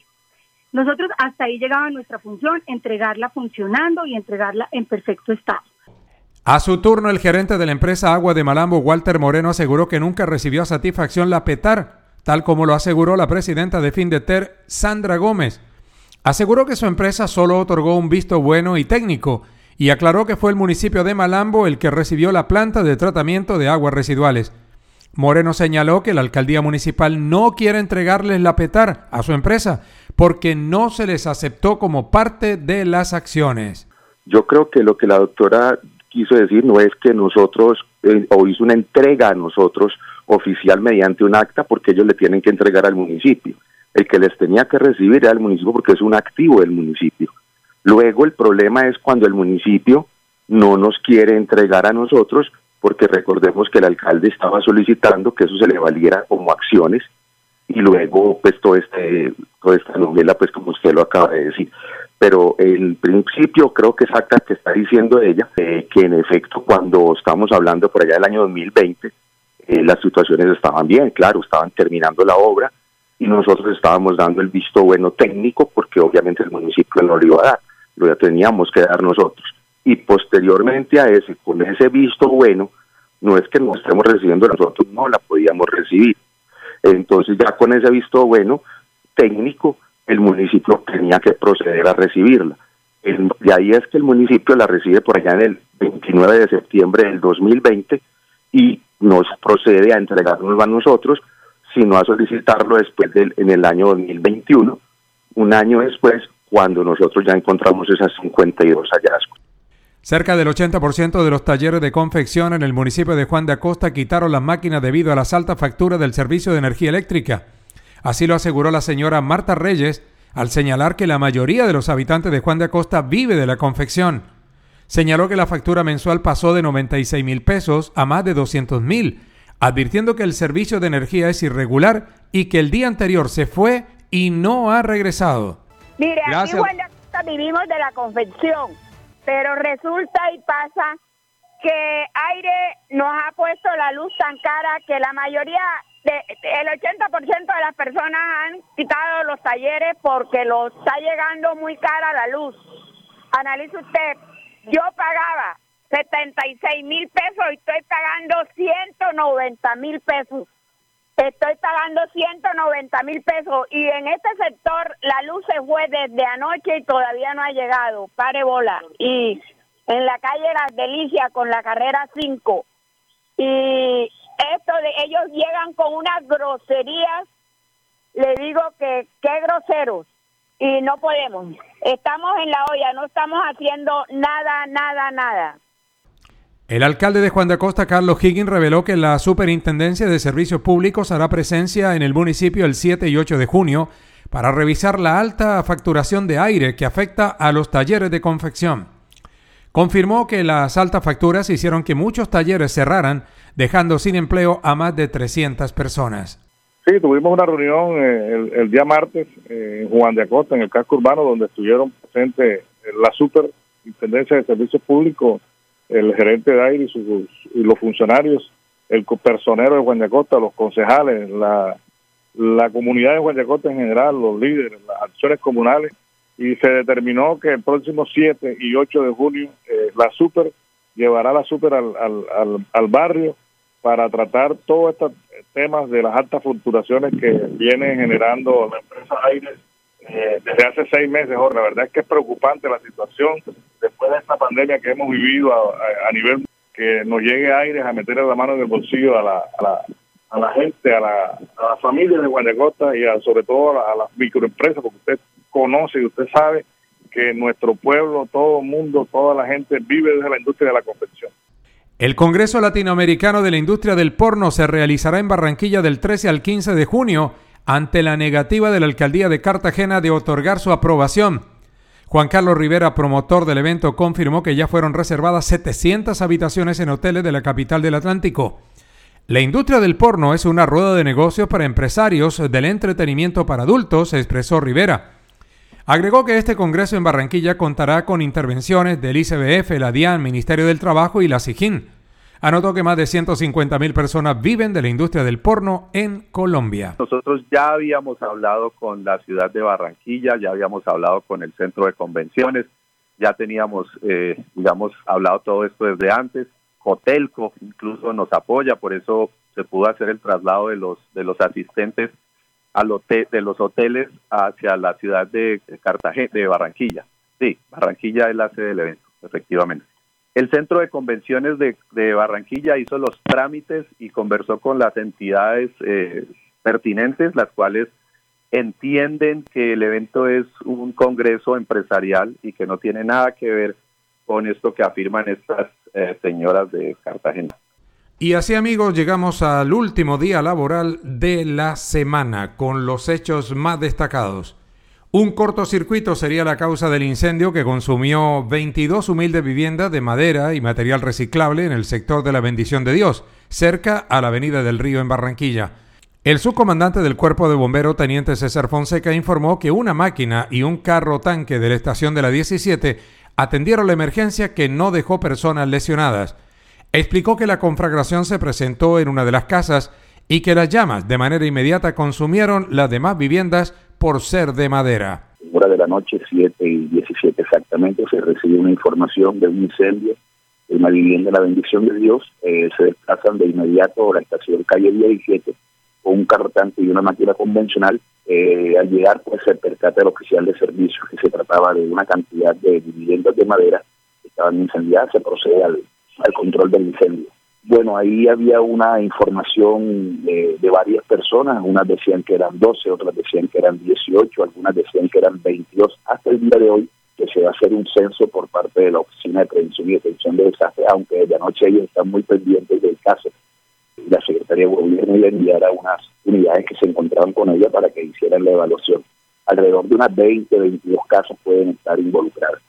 Nosotros hasta ahí llegaba nuestra función, entregarla funcionando y entregarla en perfecto estado. A su turno, el gerente de la empresa Agua de Malambo, Walter Moreno, aseguró que nunca recibió satisfacción la PETAR, tal como lo aseguró la presidenta de Findeter, Sandra Gómez. Aseguró que su empresa solo otorgó un visto bueno y técnico y aclaró que fue el municipio de Malambo el que recibió la planta de tratamiento de aguas residuales. Moreno señaló que la alcaldía municipal no quiere entregarles la PETAR a su empresa porque no se les aceptó como parte de las acciones. Yo creo que lo que la doctora quiso decir no es que nosotros, eh, o hizo una entrega a nosotros oficial mediante un acta porque ellos le tienen que entregar al municipio. El que les tenía que recibir era el municipio porque es un activo del municipio. Luego el problema es cuando el municipio no nos quiere entregar a nosotros, porque recordemos que el alcalde estaba solicitando que eso se le valiera como acciones y luego pues todo este, toda esta novela pues como usted lo acaba de decir. Pero en principio creo que es acta que está diciendo ella, eh, que en efecto cuando estamos hablando por allá del año 2020, eh, las situaciones estaban bien, claro, estaban terminando la obra y nosotros estábamos dando el visto bueno técnico porque obviamente el municipio no lo iba a dar lo ya teníamos que dar nosotros. Y posteriormente a ese, con ese visto bueno, no es que no estemos recibiendo nosotros, no la podíamos recibir. Entonces ya con ese visto bueno técnico, el municipio tenía que proceder a recibirla. y ahí es que el municipio la recibe por allá en el 29 de septiembre del 2020 y nos procede a entregarnos a nosotros, sino a solicitarlo después en el año 2021. Un año después cuando nosotros ya encontramos esas 52 hallazgos. Cerca del 80% de los talleres de confección en el municipio de Juan de Acosta quitaron las máquinas debido a las altas facturas del servicio de energía eléctrica. Así lo aseguró la señora Marta Reyes al señalar que la mayoría de los habitantes de Juan de Acosta vive de la confección. Señaló que la factura mensual pasó de 96 mil pesos a más de 200 mil, advirtiendo que el servicio de energía es irregular y que el día anterior se fue y no ha regresado. Mire, aquí Juan vivimos de la confección, pero resulta y pasa que aire nos ha puesto la luz tan cara que la mayoría, de, el 80% de las personas han quitado los talleres porque lo está llegando muy cara la luz. Analice usted, yo pagaba 76 mil pesos y estoy pagando 190 mil pesos Estoy pagando 190 mil pesos y en este sector la luz se fue desde anoche y todavía no ha llegado. Pare bola. Y en la calle Las Delicias con la carrera 5. Y esto de ellos llegan con unas groserías. Le digo que qué groseros. Y no podemos. Estamos en la olla, no estamos haciendo nada, nada, nada. El alcalde de Juan de Acosta, Carlos Higgins, reveló que la Superintendencia de Servicios Públicos hará presencia en el municipio el 7 y 8 de junio para revisar la alta facturación de aire que afecta a los talleres de confección. Confirmó que las altas facturas hicieron que muchos talleres cerraran, dejando sin empleo a más de 300 personas. Sí, tuvimos una reunión eh, el, día martes eh, en Juan de Acosta, en el casco urbano, donde estuvieron presentes la Superintendencia de Servicios Públicos, el gerente de aire y, sus, y los funcionarios, el personero de Juan de Acosta, los concejales, la, la comunidad de Juan de Acosta en general, los líderes, las acciones comunales, y se determinó que el próximo 7 y 8 de junio eh, la super llevará la super al, al, al, barrio para tratar todos estos temas de las altas fluctuaciones que viene generando la empresa Aires eh, desde hace seis meses. La verdad es que es preocupante la situación después de esta pandemia que hemos vivido a, nivel que nos llegue Aires a meterle la mano en el bolsillo a la, a la, a la gente, a la, a la familia de Guanacosta y sobre todo a, a las microempresas, porque usted conoce y usted sabe que nuestro pueblo, todo el mundo, toda la gente vive desde la industria de la confección. El Congreso Latinoamericano de la Industria del Porno se realizará en Barranquilla del 13 al 15 de junio ante la negativa de la Alcaldía de Cartagena de otorgar su aprobación. Juan Carlos Rivera, promotor del evento, confirmó que ya fueron reservadas 700 habitaciones en hoteles de la capital del Atlántico. La industria del porno es una rueda de negocios para empresarios del entretenimiento para adultos, expresó Rivera. Agregó que este Congreso en Barranquilla contará con intervenciones del ICBF, la DIAN, Ministerio del Trabajo y la SIGIN. Anotó que más de 150 mil personas viven de la industria del porno en Colombia. Nosotros ya habíamos hablado con la ciudad de Barranquilla, ya habíamos hablado con el centro de convenciones, ya teníamos, eh, digamos, hablado todo esto desde antes. Hotelco incluso nos apoya, por eso se pudo hacer el traslado de los de los asistentes al hotel, de los hoteles hacia la ciudad de Cartagena, de Barranquilla. Sí, Barranquilla es la sede del evento, efectivamente. El Centro de Convenciones de, Barranquilla hizo los trámites y conversó con las entidades eh, pertinentes, las cuales entienden que el evento es un congreso empresarial y que no tiene nada que ver con esto que afirman estas eh, señoras de Cartagena. Y así amigos llegamos al último día laboral de la semana con los hechos más destacados. Un cortocircuito sería la causa del incendio que consumió 22 humildes viviendas de madera y material reciclable en el sector de la bendición de Dios, cerca a la avenida del río en Barranquilla. El subcomandante del cuerpo de bombero, teniente César Fonseca, informó que una máquina y un carro tanque de la estación de la 17 atendieron la emergencia que no dejó personas lesionadas. Explicó que la conflagración se presentó en una de las casas y que las llamas de manera inmediata consumieron las demás viviendas por ser de madera. Hora de la noche, 7 y 17 exactamente, se recibió una información de un incendio en una vivienda de la bendición de Dios. Eh, se desplazan de inmediato a la estación calle 17 con un carro tanque y una máquina convencional. Eh, al llegar, pues se percata el oficial de servicio que se trataba de una cantidad de viviendas de madera que estaban incendiadas. Se procede al al control del incendio. Bueno, ahí había una información de, varias personas, unas decían que eran 12, otras decían que eran 18, algunas decían que eran 22, hasta el día de hoy que se va a hacer un censo por parte de la Oficina de Prevención y Detención de Desastres, aunque desde anoche ellos están muy pendientes del caso. La Secretaría de Gobierno le enviara unas unidades que se encontraban con ella para que hicieran la evaluación. Alrededor de unas 20, 22 casos pueden estar involucrados.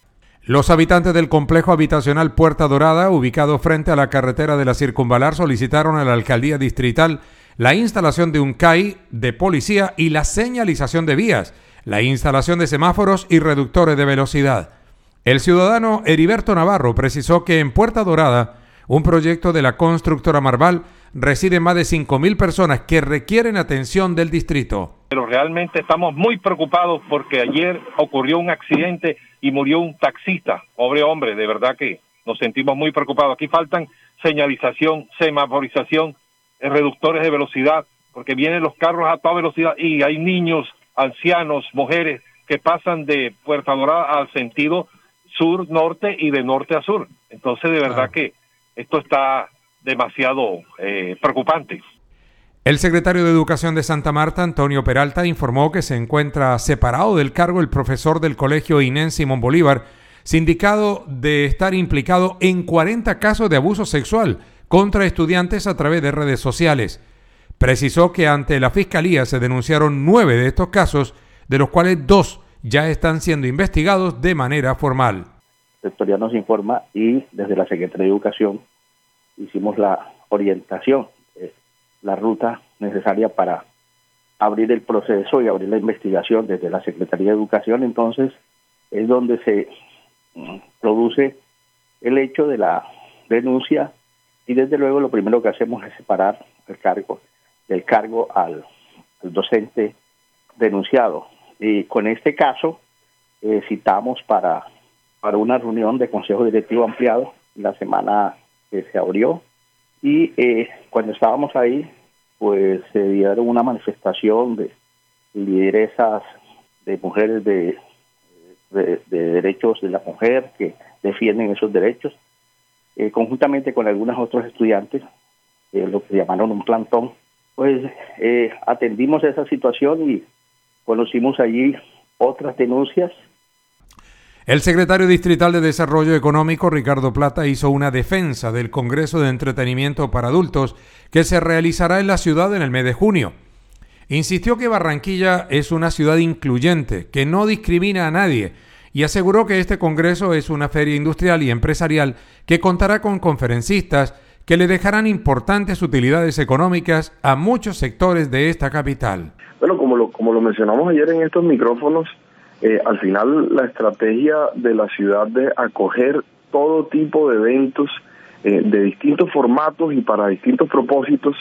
Los habitantes del complejo habitacional Puerta Dorada, ubicado frente a la carretera de la Circunvalar, solicitaron a la alcaldía distrital la instalación de un CAI de policía y la señalización de vías, la instalación de semáforos y reductores de velocidad. El ciudadano Heriberto Navarro precisó que en Puerta Dorada, un proyecto de la constructora Marval, residen más de 5.000 personas que requieren atención del distrito. Pero realmente estamos muy preocupados porque ayer ocurrió un accidente y murió un taxista, pobre hombre, de verdad que nos sentimos muy preocupados. Aquí faltan señalización, semaforización, reductores de velocidad, porque vienen los carros a toda velocidad y hay niños, ancianos, mujeres que pasan de Puerta Dorada al sentido sur-norte y de norte a sur. Entonces, de verdad que esto está demasiado eh, preocupante. El secretario de Educación de Santa Marta, Antonio Peralta, informó que se encuentra separado del cargo el profesor del colegio Inén Simón Bolívar, sindicado de estar implicado en 40 casos de abuso sexual contra estudiantes a través de redes sociales. Precisó que ante la Fiscalía se denunciaron nueve de estos casos, de los cuales dos ya están siendo investigados de manera formal. La historia nos informa y desde la Secretaría de Educación hicimos la orientación, eh, la ruta necesaria para abrir el proceso y abrir la investigación desde la Secretaría de Educación. Entonces es donde se mm, produce el hecho de la denuncia y desde luego lo primero que hacemos es separar el cargo del cargo al, docente denunciado. Y con este caso eh, citamos para, para una reunión de Consejo Directivo Ampliado la semana que se abrió y eh, cuando estábamos ahí pues se dieron una manifestación de lideresas de mujeres de, de, derechos de la mujer que defienden esos derechos, eh, conjuntamente con algunos otros estudiantes, lo que llamaron un plantón, pues eh, atendimos esa situación y conocimos allí otras denuncias. El secretario distrital de Desarrollo Económico, Ricardo Plata, hizo una defensa del Congreso de Entretenimiento para Adultos que se realizará en la ciudad en el mes de junio. Insistió que Barranquilla es una ciudad incluyente, que no discrimina a nadie, y aseguró que este Congreso es una feria industrial y empresarial que contará con conferencistas, que le dejarán importantes utilidades económicas a muchos sectores de esta capital. Bueno, como lo, como lo mencionamos ayer en estos micrófonos, eh, al final la estrategia de la ciudad de acoger todo tipo de eventos eh, de distintos formatos y para distintos propósitos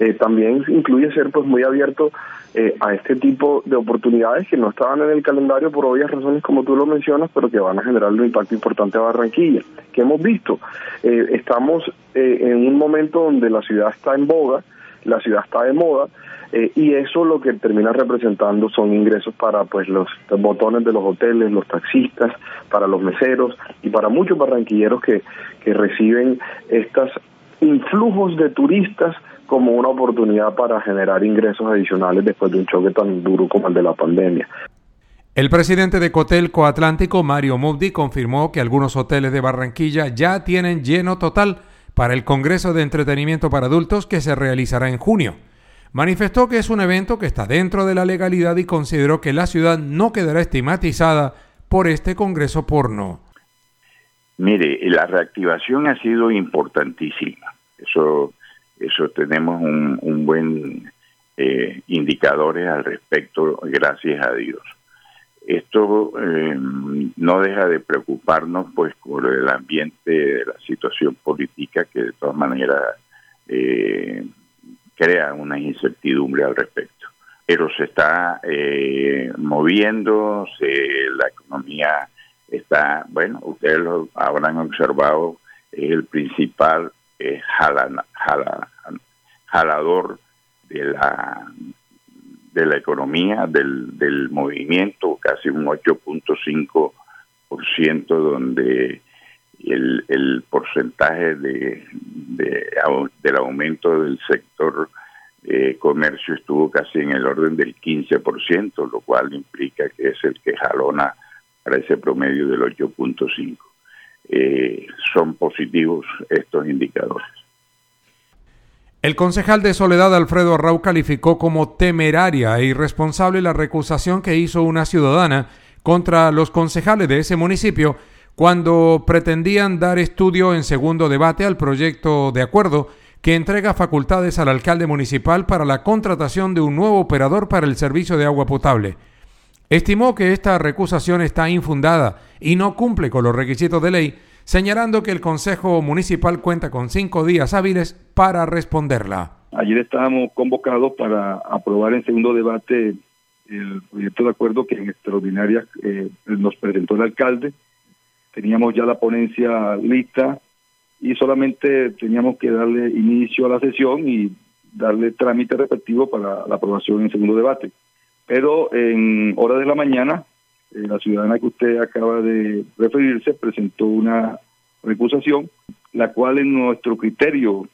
eh, también incluye ser pues muy abierto eh, a este tipo de oportunidades que no estaban en el calendario por obvias razones como tú lo mencionas, pero que van a generar un impacto importante a Barranquilla. que hemos visto? Eh, estamos en un momento donde la ciudad está en boga, la ciudad está de moda, y eso lo que termina representando son ingresos para pues los botones de los hoteles, los taxistas, para los meseros y para muchos barranquilleros que, que reciben estos influjos de turistas como una oportunidad para generar ingresos adicionales después de un choque tan duro como el de la pandemia. El presidente de Cotelco Atlántico, Mario Mubdi, confirmó que algunos hoteles de Barranquilla ya tienen lleno total para el Congreso de Entretenimiento para Adultos que se realizará en junio. Manifestó que es un evento que está dentro de la legalidad y consideró que la ciudad no quedará estigmatizada por este Congreso porno. Mire, la reactivación ha sido importantísima. Eso eso tenemos un, buen eh, indicadores al respecto, gracias a Dios. Esto eh, no deja de preocuparnos pues por el ambiente de la situación política que de todas maneras eh, crea una incertidumbre al respecto. Pero se está eh, moviendo, la economía está, bueno, ustedes lo habrán observado, es el principal eh, jalador de la de la economía, del, del movimiento, casi un 8.5%, donde el, el porcentaje de, del aumento del sector eh, comercio estuvo casi en el orden del 15%, lo cual implica que es el que jalona para ese promedio del 8.5%. Eh, son positivos estos indicadores. El concejal de Soledad Alfredo Arrau calificó como temeraria e irresponsable la recusación que hizo una ciudadana contra los concejales de ese municipio cuando pretendían dar estudio en segundo debate al proyecto de acuerdo que entrega facultades al alcalde municipal para la contratación de un nuevo operador para el servicio de agua potable. Estimó que esta recusación está infundada y no cumple con los requisitos de ley, señalando que el Consejo Municipal cuenta con cinco días hábiles para responderla. Ayer estábamos convocados para aprobar en segundo debate el proyecto de acuerdo que en extraordinaria eh, nos presentó el alcalde. Teníamos ya la ponencia lista y solamente teníamos que darle inicio a la sesión y darle trámite respectivo para la aprobación en segundo debate. Pero en horas de la mañana, eh, la ciudadana que usted acaba de referirse presentó una recusación, la cual en nuestro criterio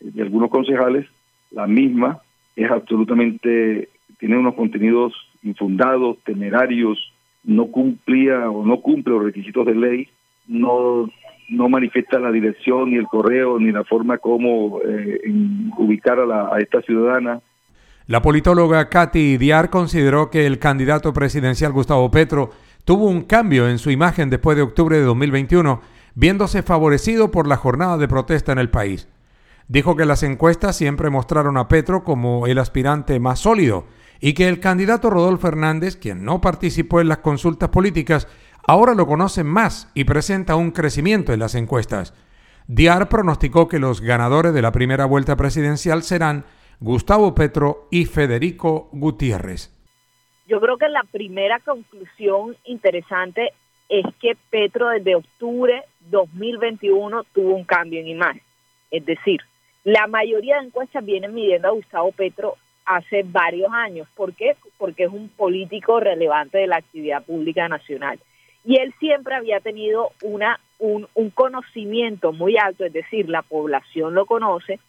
eh, de algunos concejales, la misma es absolutamente, tiene unos contenidos infundados, temerarios, no cumplía o no cumple los requisitos de ley, no no manifiesta la dirección ni el correo ni la forma como eh, ubicar a, la, a esta ciudadana la politóloga Katy Diar consideró que el candidato presidencial Gustavo Petro tuvo un cambio en su imagen después de octubre de 2021, viéndose favorecido por la jornada de protesta en el país. Dijo que las encuestas siempre mostraron a Petro como el aspirante más sólido y que el candidato Rodolfo Hernández, quien no participó en las consultas políticas, ahora lo conoce más y presenta un crecimiento en las encuestas. Diar pronosticó que los ganadores de la primera vuelta presidencial serán Gustavo Petro y Federico Gutiérrez. Yo creo que la primera conclusión interesante es que Petro desde octubre 2021 tuvo un cambio en imagen. Es decir, la mayoría de encuestas vienen midiendo a Gustavo Petro hace varios años. ¿Por qué? Porque es un político relevante de la actividad pública nacional. Y él siempre había tenido una, un, un conocimiento muy alto, es decir, la población lo conoce,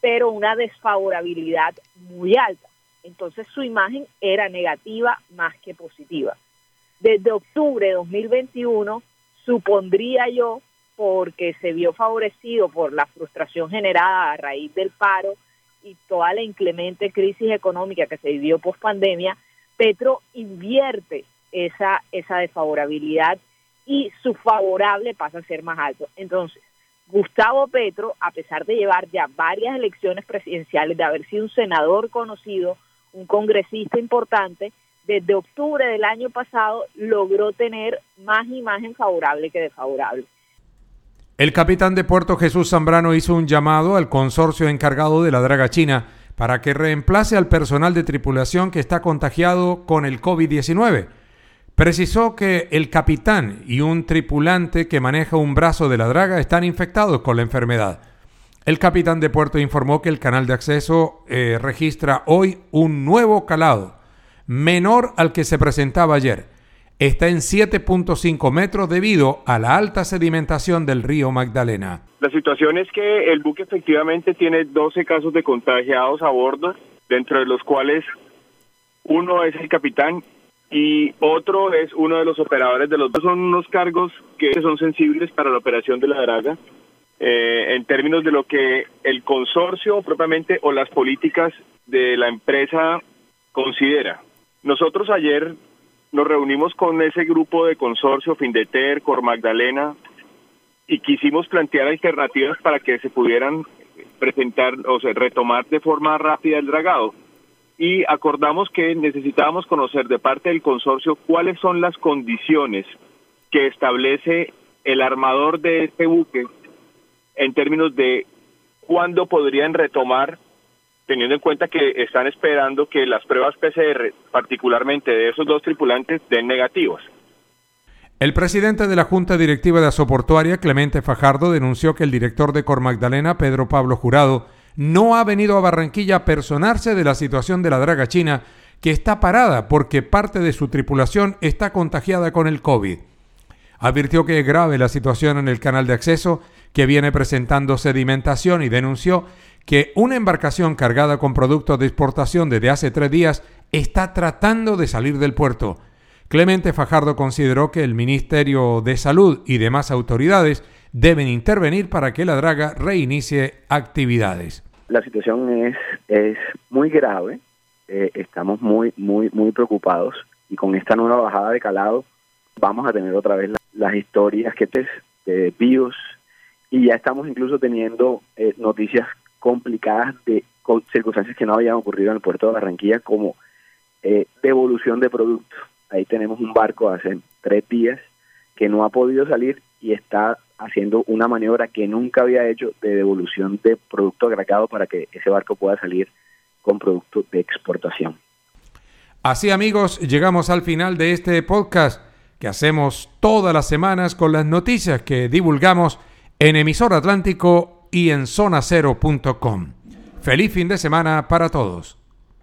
pero una desfavorabilidad muy alta. Entonces su imagen era negativa más que positiva. Desde octubre de 2021, supondría yo, porque se vio favorecido por la frustración generada a raíz del paro y toda la inclemente crisis económica que se vivió post pandemia, Petro invierte esa, esa desfavorabilidad y su favorable pasa a ser más alto. Entonces, Gustavo Petro, a pesar de llevar ya varias elecciones presidenciales, de haber sido un senador conocido, un congresista importante, desde octubre del año pasado logró tener más imagen favorable que desfavorable. El capitán de Puerto Jesús Zambrano hizo un llamado al consorcio encargado de la draga china para que reemplace al personal de tripulación que está contagiado con el COVID-19 precisó que el capitán y un tripulante que maneja un brazo de la draga están infectados con la enfermedad. El capitán de puerto informó que el canal de acceso eh, registra hoy un nuevo calado, menor al que se presentaba ayer. Está en 7.5 metros debido a la alta sedimentación del río Magdalena. La situación es que el buque efectivamente tiene 12 casos de contagiados a bordo, dentro de los cuales uno es el capitán y otro es uno de los operadores de los dos. Son unos cargos que son sensibles para la operación de la draga eh, en términos de lo que el consorcio propiamente o las políticas de la empresa considera. Nosotros ayer nos reunimos con ese grupo de consorcio, Findeter, Cor Magdalena, y quisimos plantear alternativas para que se pudieran presentar o sea, retomar de forma rápida el dragado y acordamos que necesitábamos conocer de parte del consorcio cuáles son las condiciones que establece el armador de este buque en términos de cuándo podrían retomar, teniendo en cuenta que están esperando que las pruebas PCR, particularmente de esos dos tripulantes, den negativos. El presidente de la Junta Directiva de Asoportuaria, Clemente Fajardo, denunció que el director de Cor Magdalena, Pedro Pablo Jurado, no ha venido a Barranquilla a personarse de la situación de la draga china, que está parada porque parte de su tripulación está contagiada con el COVID. Advirtió que es grave la situación en el canal de acceso, que viene presentando sedimentación y denunció que una embarcación cargada con productos de exportación desde hace tres días está tratando de salir del puerto. Clemente Fajardo consideró que el Ministerio de Salud y demás autoridades deben intervenir para que la draga reinicie actividades. La situación es, es muy grave, eh, estamos muy, muy, muy preocupados y con esta nueva bajada de calado vamos a tener otra vez las historias que te, de y ya estamos incluso teniendo eh, noticias complicadas de circunstancias que no habían ocurrido en el puerto de Barranquilla como eh, devolución de productos. Ahí tenemos un barco hace tres días que no ha podido salir y está haciendo una maniobra que nunca había hecho de devolución de producto agregado para que ese barco pueda salir con producto de exportación. Así amigos, llegamos al final de este podcast que hacemos todas las semanas con las noticias que divulgamos en Emisor Atlántico y en zonacero.com. Feliz fin de semana para todos.